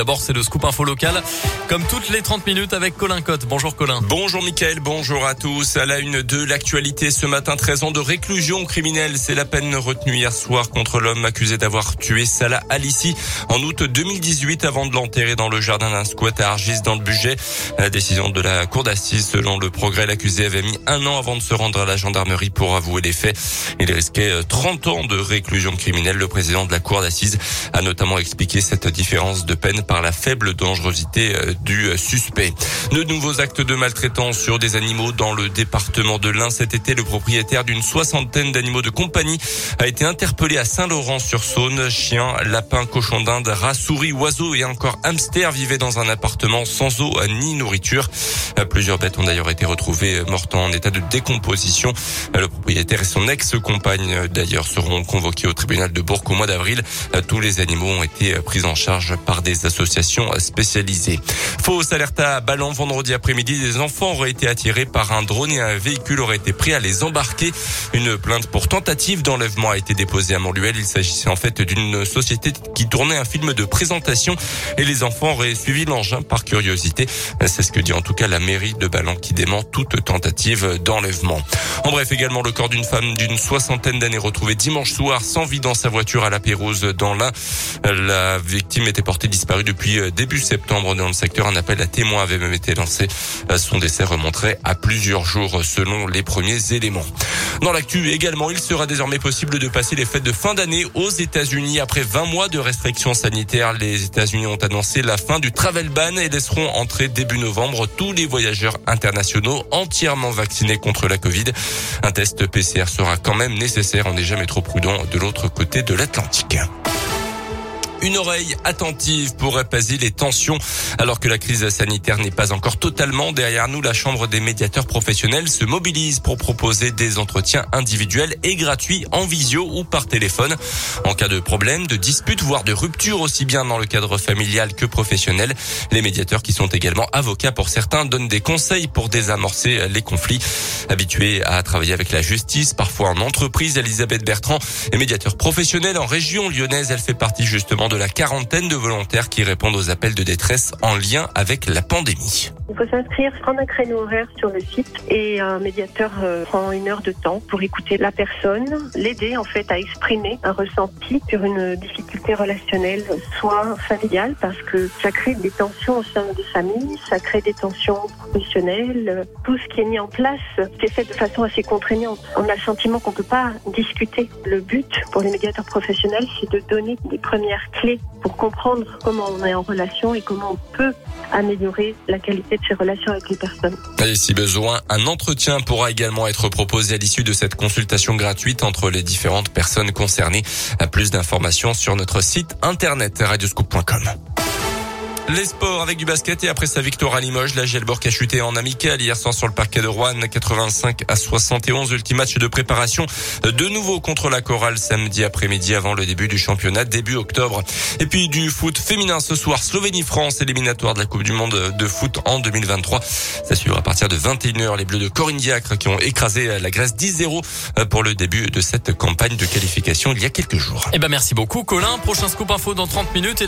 d'abord, c'est le scoop info local, comme toutes les 30 minutes avec Colin Cotte. Bonjour Colin. Bonjour Mickaël, bonjour à tous. À la une de l'actualité ce matin, 13 ans de réclusion criminelle. C'est la peine retenue hier soir contre l'homme accusé d'avoir tué Salah Alissi en août 2018 avant de l'enterrer dans le jardin d'un squat à Argis dans le budget. La décision de la cour d'assises, selon le progrès, l'accusé avait mis un an avant de se rendre à la gendarmerie pour avouer les faits. Il risquait 30 ans de réclusion criminelle. Le président de la cour d'assises a notamment expliqué cette différence de peine par la faible dangerosité euh, du euh, suspect. De nouveaux actes de maltraitance sur des animaux dans le département de l'Ain cet été. Le propriétaire d'une soixantaine d'animaux de compagnie a été interpellé à Saint-Laurent-sur-Saône. Chiens, lapins, cochons d'Inde, rats, souris, oiseaux et encore hamsters vivaient dans un appartement sans eau ni nourriture. Plusieurs bêtes ont d'ailleurs été retrouvées mortes en état de décomposition. Le propriétaire et son ex-compagne d'ailleurs seront convoqués au tribunal de Bourg au mois d'avril. Tous les animaux ont été pris en charge par des associations spécialisées. Fausse alerte à Ballon vendredi après-midi. Des enfants auraient été attirés par un drone et un véhicule aurait été pris à les embarquer. Une plainte pour tentative d'enlèvement a été déposée à Montluel. Il s'agissait en fait d'une société qui tournait un film de présentation et les enfants auraient suivi l'engin par curiosité. C'est ce que dit en tout cas la mairie de Ballon qui dément toute tentative d'enlèvement. En bref, également le corps d'une femme d'une soixantaine d'années retrouvée dimanche soir sans vie dans sa voiture à la Pérouse dans l'Ain. La victime était portée disparue depuis début septembre dans le secteur. Un appel à témoins avait même été lancé. Son décès remonterait à plusieurs jours selon les premiers éléments. Dans l'actu également, il sera désormais possible de passer les fêtes de fin d'année aux États-Unis après 20 mois de restrictions sanitaires. Les États-Unis ont annoncé la fin du travel ban et laisseront entrer début novembre tous les voyageurs internationaux entièrement vaccinés contre la Covid. Un test PCR sera quand même nécessaire. On n'est jamais trop prudent de l'autre côté de l'Atlantique une oreille attentive pour apaiser les tensions. Alors que la crise sanitaire n'est pas encore totalement derrière nous, la Chambre des médiateurs professionnels se mobilise pour proposer des entretiens individuels et gratuits en visio ou par téléphone. En cas de problème, de dispute, voire de rupture aussi bien dans le cadre familial que professionnel, les médiateurs qui sont également avocats pour certains donnent des conseils pour désamorcer les conflits. Habituée à travailler avec la justice, parfois en entreprise, Elisabeth Bertrand est médiateur professionnel en région lyonnaise. Elle fait partie justement de la quarantaine de volontaires qui répondent aux appels de détresse en lien avec la pandémie. Il faut s'inscrire, prendre un créneau horaire sur le site et un médiateur euh, prend une heure de temps pour écouter la personne, l'aider en fait à exprimer un ressenti sur une difficulté relationnelle, soit familiale parce que ça crée des tensions au sein des familles, ça crée des tensions professionnelles. Tout ce qui est mis en place, c'est fait de façon assez contraignante. On a le sentiment qu'on peut pas discuter. Le but pour les médiateurs professionnels, c'est de donner des premières clés pour comprendre comment on est en relation et comment on peut améliorer la qualité Et si besoin, un entretien pourra également être proposé à l'issue de cette consultation gratuite entre les différentes personnes concernées. Plus d'informations sur notre site internet radioscoop.com. Les sports avec du basket et après sa victoire à Limoges, la Gelborg a chuté en amical hier soir sur le parquet de Rouen, 85 à 71, ultime match de préparation de nouveau contre la Chorale samedi après-midi avant le début du championnat début octobre. Et puis du foot féminin ce soir, Slovénie-France, éliminatoire de la Coupe du Monde de foot en 2023. Ça suivra à partir de 21h les Bleus de Corinne Diacre qui ont écrasé la Grèce 10-0 pour le début de cette campagne de qualification il y a quelques jours. Eh ben merci beaucoup Colin, prochain scoop info dans 30 minutes.